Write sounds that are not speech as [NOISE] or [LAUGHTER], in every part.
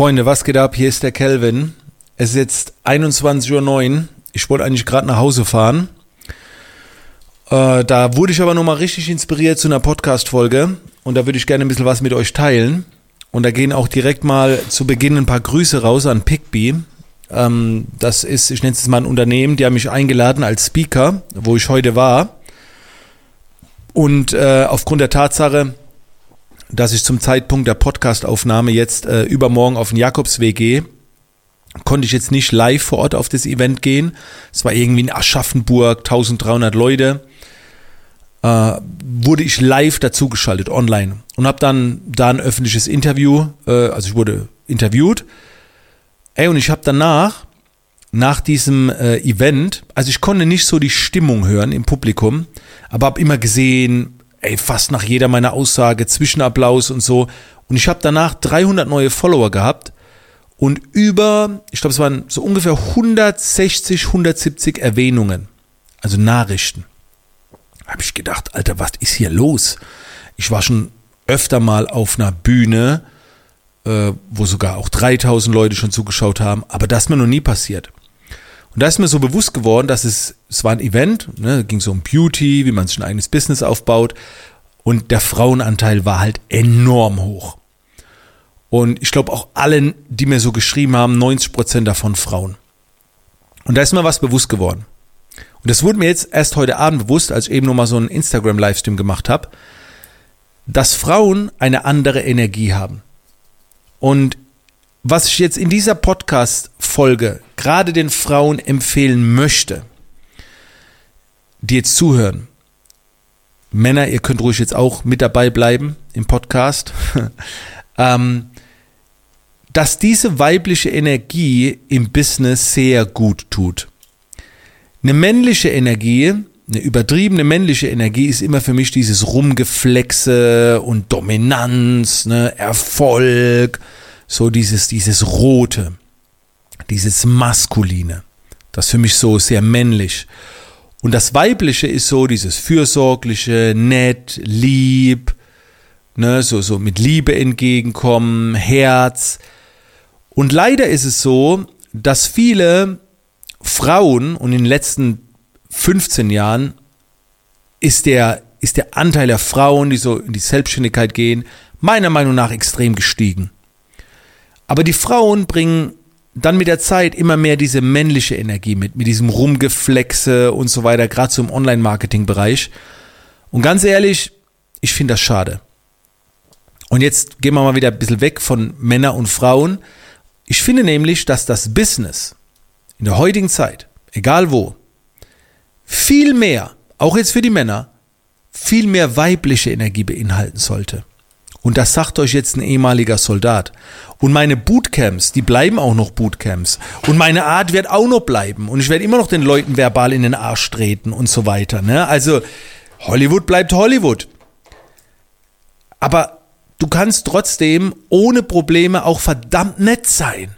Freunde, was geht ab? Hier ist der Kelvin. Es ist jetzt 21.09 Uhr. Ich wollte eigentlich gerade nach Hause fahren. Äh, da wurde ich aber nochmal richtig inspiriert zu einer Podcast-Folge. Und da würde ich gerne ein bisschen was mit euch teilen. Und da gehen auch direkt mal zu Beginn ein paar Grüße raus an Pickbee. Ähm, das ist, ich nenne es jetzt mal ein Unternehmen, die haben mich eingeladen als Speaker, wo ich heute war. Und äh, aufgrund der Tatsache, dass ich zum Zeitpunkt der Podcastaufnahme jetzt äh, übermorgen auf den Jakobsweg gehe, konnte ich jetzt nicht live vor Ort auf das Event gehen. Es war irgendwie in Aschaffenburg, 1300 Leute. Äh, wurde ich live dazugeschaltet, online. Und habe dann da ein öffentliches Interview, äh, also ich wurde interviewt. Ey, und ich habe danach, nach diesem äh, Event, also ich konnte nicht so die Stimmung hören im Publikum, aber habe immer gesehen, ey, fast nach jeder meiner Aussage, Zwischenapplaus und so. Und ich habe danach 300 neue Follower gehabt und über, ich glaube, es waren so ungefähr 160, 170 Erwähnungen, also Nachrichten. Habe ich gedacht, Alter, was ist hier los? Ich war schon öfter mal auf einer Bühne, äh, wo sogar auch 3000 Leute schon zugeschaut haben, aber das ist mir noch nie passiert. Und da ist mir so bewusst geworden, dass es, es war ein Event, ne, ging so um Beauty, wie man sich ein eigenes Business aufbaut. Und der Frauenanteil war halt enorm hoch. Und ich glaube auch allen, die mir so geschrieben haben, 90 Prozent davon Frauen. Und da ist mir was bewusst geworden. Und das wurde mir jetzt erst heute Abend bewusst, als ich eben nochmal so einen Instagram-Livestream gemacht habe, dass Frauen eine andere Energie haben. Und was ich jetzt in dieser Podcast-Folge gerade den Frauen empfehlen möchte, die jetzt zuhören, Männer, ihr könnt ruhig jetzt auch mit dabei bleiben im Podcast, [LAUGHS] ähm, dass diese weibliche Energie im Business sehr gut tut. Eine männliche Energie, eine übertriebene männliche Energie ist immer für mich dieses Rumgeflexe und Dominanz, ne, Erfolg, so dieses, dieses Rote, dieses Maskuline. Das für mich so sehr männlich. Und das Weibliche ist so dieses Fürsorgliche, nett, lieb, ne, so, so mit Liebe entgegenkommen, Herz. Und leider ist es so, dass viele Frauen und in den letzten 15 Jahren ist der, ist der Anteil der Frauen, die so in die Selbstständigkeit gehen, meiner Meinung nach extrem gestiegen. Aber die Frauen bringen dann mit der Zeit immer mehr diese männliche Energie mit, mit diesem Rumgeflexe und so weiter, gerade so im Online-Marketing-Bereich. Und ganz ehrlich, ich finde das schade. Und jetzt gehen wir mal wieder ein bisschen weg von Männer und Frauen. Ich finde nämlich, dass das Business in der heutigen Zeit, egal wo, viel mehr, auch jetzt für die Männer, viel mehr weibliche Energie beinhalten sollte. Und das sagt euch jetzt ein ehemaliger Soldat. Und meine Bootcamps, die bleiben auch noch Bootcamps. Und meine Art wird auch noch bleiben. Und ich werde immer noch den Leuten verbal in den Arsch treten und so weiter. Ne? Also Hollywood bleibt Hollywood. Aber du kannst trotzdem ohne Probleme auch verdammt nett sein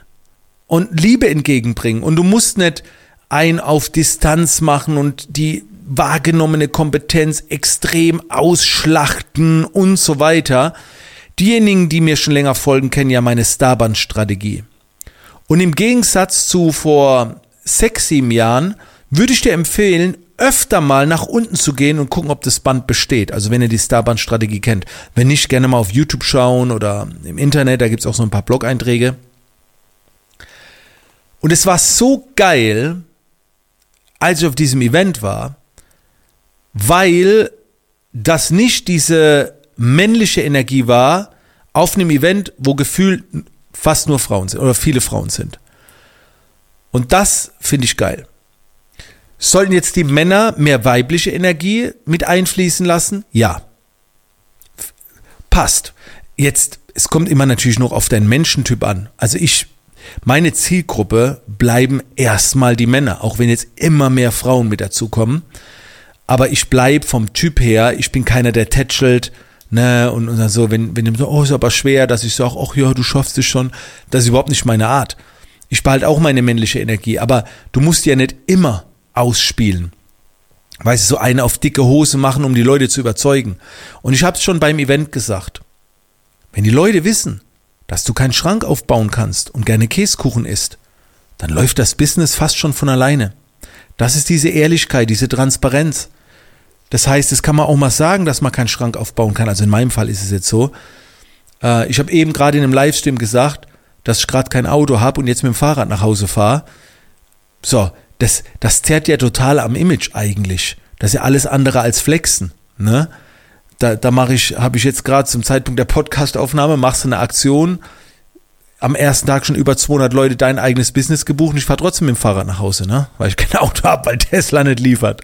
und Liebe entgegenbringen. Und du musst nicht ein auf Distanz machen und die wahrgenommene Kompetenz extrem ausschlachten und so weiter. Diejenigen, die mir schon länger folgen, kennen ja meine Starband-Strategie. Und im Gegensatz zu vor sechs, sieben Jahren würde ich dir empfehlen, öfter mal nach unten zu gehen und gucken, ob das Band besteht. Also wenn ihr die Starband-Strategie kennt. Wenn nicht, gerne mal auf YouTube schauen oder im Internet, da gibt es auch so ein paar Blog-Einträge. Und es war so geil, als ich auf diesem Event war, weil das nicht diese männliche Energie war auf einem Event, wo gefühlt fast nur Frauen sind oder viele Frauen sind. Und das finde ich geil. Sollten jetzt die Männer mehr weibliche Energie mit einfließen lassen? Ja. Passt. Jetzt, es kommt immer natürlich noch auf deinen Menschentyp an. Also ich, meine Zielgruppe bleiben erstmal die Männer, auch wenn jetzt immer mehr Frauen mit dazukommen aber ich bleib vom Typ her, ich bin keiner, der tätschelt, ne, und, und so, wenn, wenn dem so, oh, ist aber schwer, dass ich sage, ach ja, du schaffst es schon, das ist überhaupt nicht meine Art. Ich behalte auch meine männliche Energie, aber du musst ja nicht immer ausspielen. Weißt du, so eine auf dicke Hose machen, um die Leute zu überzeugen. Und ich habe es schon beim Event gesagt. Wenn die Leute wissen, dass du keinen Schrank aufbauen kannst und gerne Käsekuchen isst, dann läuft das Business fast schon von alleine. Das ist diese Ehrlichkeit, diese Transparenz. Das heißt, es kann man auch mal sagen, dass man keinen Schrank aufbauen kann. Also in meinem Fall ist es jetzt so. Äh, ich habe eben gerade in einem Livestream gesagt, dass ich gerade kein Auto habe und jetzt mit dem Fahrrad nach Hause fahre. So, das, das zerrt ja total am Image eigentlich. Das ist ja alles andere als Flexen. Ne? Da, da mache ich, habe ich jetzt gerade zum Zeitpunkt der Podcastaufnahme, machst du eine Aktion, am ersten Tag schon über 200 Leute dein eigenes Business gebucht und ich fahre trotzdem mit dem Fahrrad nach Hause, ne? Weil ich kein [LAUGHS] Auto habe, weil Tesla nicht liefert.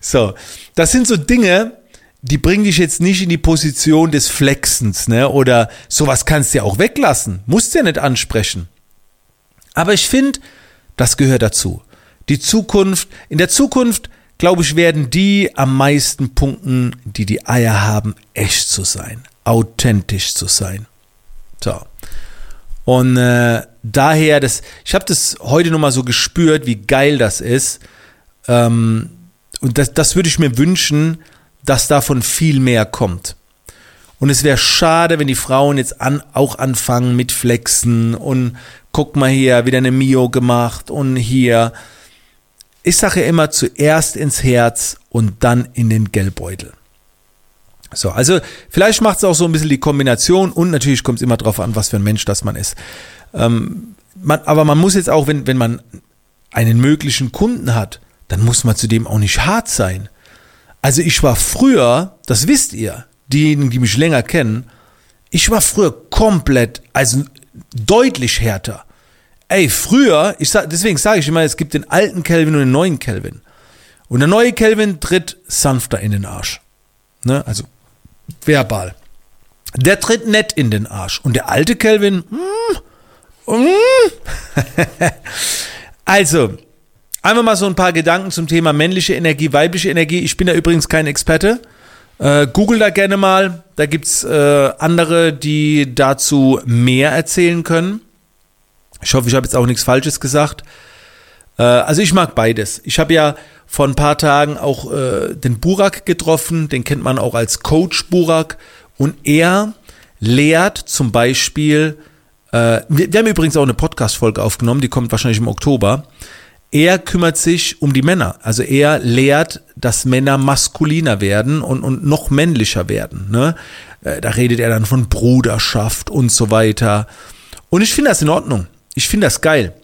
So, das sind so Dinge, die bringen dich jetzt nicht in die Position des Flexens, ne? Oder sowas kannst du ja auch weglassen, musst ja nicht ansprechen. Aber ich finde, das gehört dazu. Die Zukunft, in der Zukunft, glaube ich, werden die am meisten punkten, die die Eier haben, echt zu sein, authentisch zu sein. So. Und äh, daher, das, ich habe das heute nochmal so gespürt, wie geil das ist. Ähm, und das, das würde ich mir wünschen, dass davon viel mehr kommt. Und es wäre schade, wenn die Frauen jetzt an, auch anfangen mit Flexen und guck mal hier, wieder eine Mio gemacht und hier. Ich sage immer zuerst ins Herz und dann in den Geldbeutel. So, also vielleicht macht es auch so ein bisschen die Kombination und natürlich kommt es immer darauf an, was für ein Mensch das man ist. Ähm, man, aber man muss jetzt auch, wenn, wenn man einen möglichen Kunden hat, dann muss man zudem auch nicht hart sein. Also ich war früher, das wisst ihr, diejenigen, die mich länger kennen, ich war früher komplett, also deutlich härter. Ey, früher, ich sag, deswegen sage ich immer, es gibt den alten Kelvin und den neuen Kelvin. Und der neue Kelvin tritt sanfter in den Arsch. Ne? Also verbal. Der tritt nett in den Arsch. Und der alte Kelvin, mm, mm. [LAUGHS] also, einfach mal so ein paar Gedanken zum Thema männliche Energie, weibliche Energie. Ich bin da übrigens kein Experte. Äh, Google da gerne mal. Da gibt's äh, andere, die dazu mehr erzählen können. Ich hoffe, ich habe jetzt auch nichts Falsches gesagt. Äh, also ich mag beides. Ich habe ja vor ein paar Tagen auch äh, den Burak getroffen, den kennt man auch als Coach Burak. Und er lehrt zum Beispiel, äh, wir, wir haben übrigens auch eine Podcast-Folge aufgenommen, die kommt wahrscheinlich im Oktober. Er kümmert sich um die Männer. Also er lehrt, dass Männer maskuliner werden und, und noch männlicher werden. Ne? Äh, da redet er dann von Bruderschaft und so weiter. Und ich finde das in Ordnung. Ich finde das geil.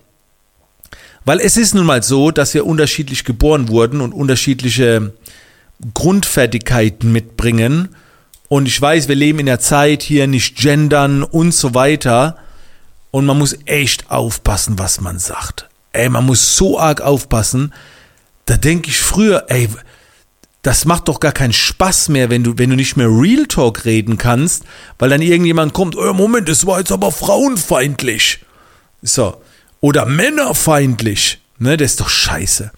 Weil es ist nun mal so, dass wir unterschiedlich geboren wurden und unterschiedliche Grundfertigkeiten mitbringen. Und ich weiß, wir leben in der Zeit hier nicht gendern und so weiter. Und man muss echt aufpassen, was man sagt. Ey, man muss so arg aufpassen. Da denke ich früher, ey, das macht doch gar keinen Spaß mehr, wenn du, wenn du nicht mehr Real Talk reden kannst, weil dann irgendjemand kommt, oh, Moment, das war jetzt aber frauenfeindlich. So oder männerfeindlich. Ne, das ist doch scheiße.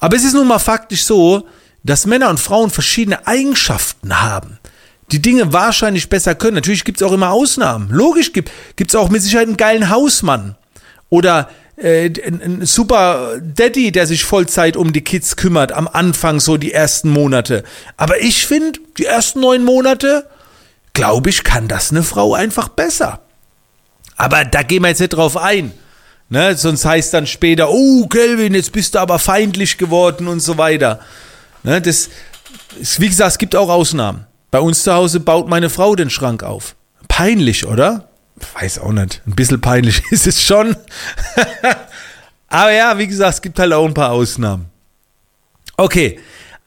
Aber es ist nun mal faktisch so, dass Männer und Frauen verschiedene Eigenschaften haben. Die Dinge wahrscheinlich besser können. Natürlich gibt es auch immer Ausnahmen. Logisch gibt es auch mit Sicherheit einen geilen Hausmann. Oder äh, ein, ein super Daddy, der sich Vollzeit um die Kids kümmert, am Anfang so die ersten Monate. Aber ich finde, die ersten neun Monate, glaube ich, kann das eine Frau einfach besser. Aber da gehen wir jetzt nicht drauf ein. Ne, sonst heißt dann später, oh Kelvin, jetzt bist du aber feindlich geworden und so weiter. Ne, das, ist, wie gesagt, es gibt auch Ausnahmen. Bei uns zu Hause baut meine Frau den Schrank auf. Peinlich, oder? Weiß auch nicht. Ein bisschen peinlich [LAUGHS] ist es schon. [LAUGHS] aber ja, wie gesagt, es gibt halt auch ein paar Ausnahmen. Okay,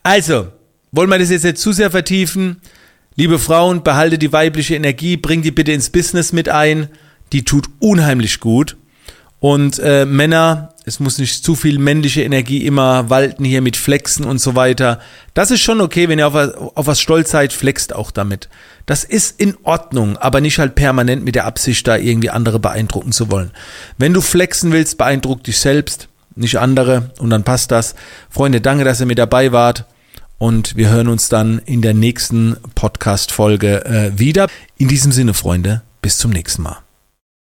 also, wollen wir das jetzt nicht zu sehr vertiefen? Liebe Frauen, behalte die weibliche Energie, bring die bitte ins Business mit ein. Die tut unheimlich gut. Und äh, Männer, es muss nicht zu viel männliche Energie immer walten hier mit Flexen und so weiter. Das ist schon okay, wenn ihr auf, auf was stolz seid, flext auch damit. Das ist in Ordnung, aber nicht halt permanent mit der Absicht, da irgendwie andere beeindrucken zu wollen. Wenn du flexen willst, beeindruck dich selbst, nicht andere und dann passt das. Freunde, danke, dass ihr mit dabei wart und wir hören uns dann in der nächsten Podcast-Folge äh, wieder. In diesem Sinne, Freunde, bis zum nächsten Mal.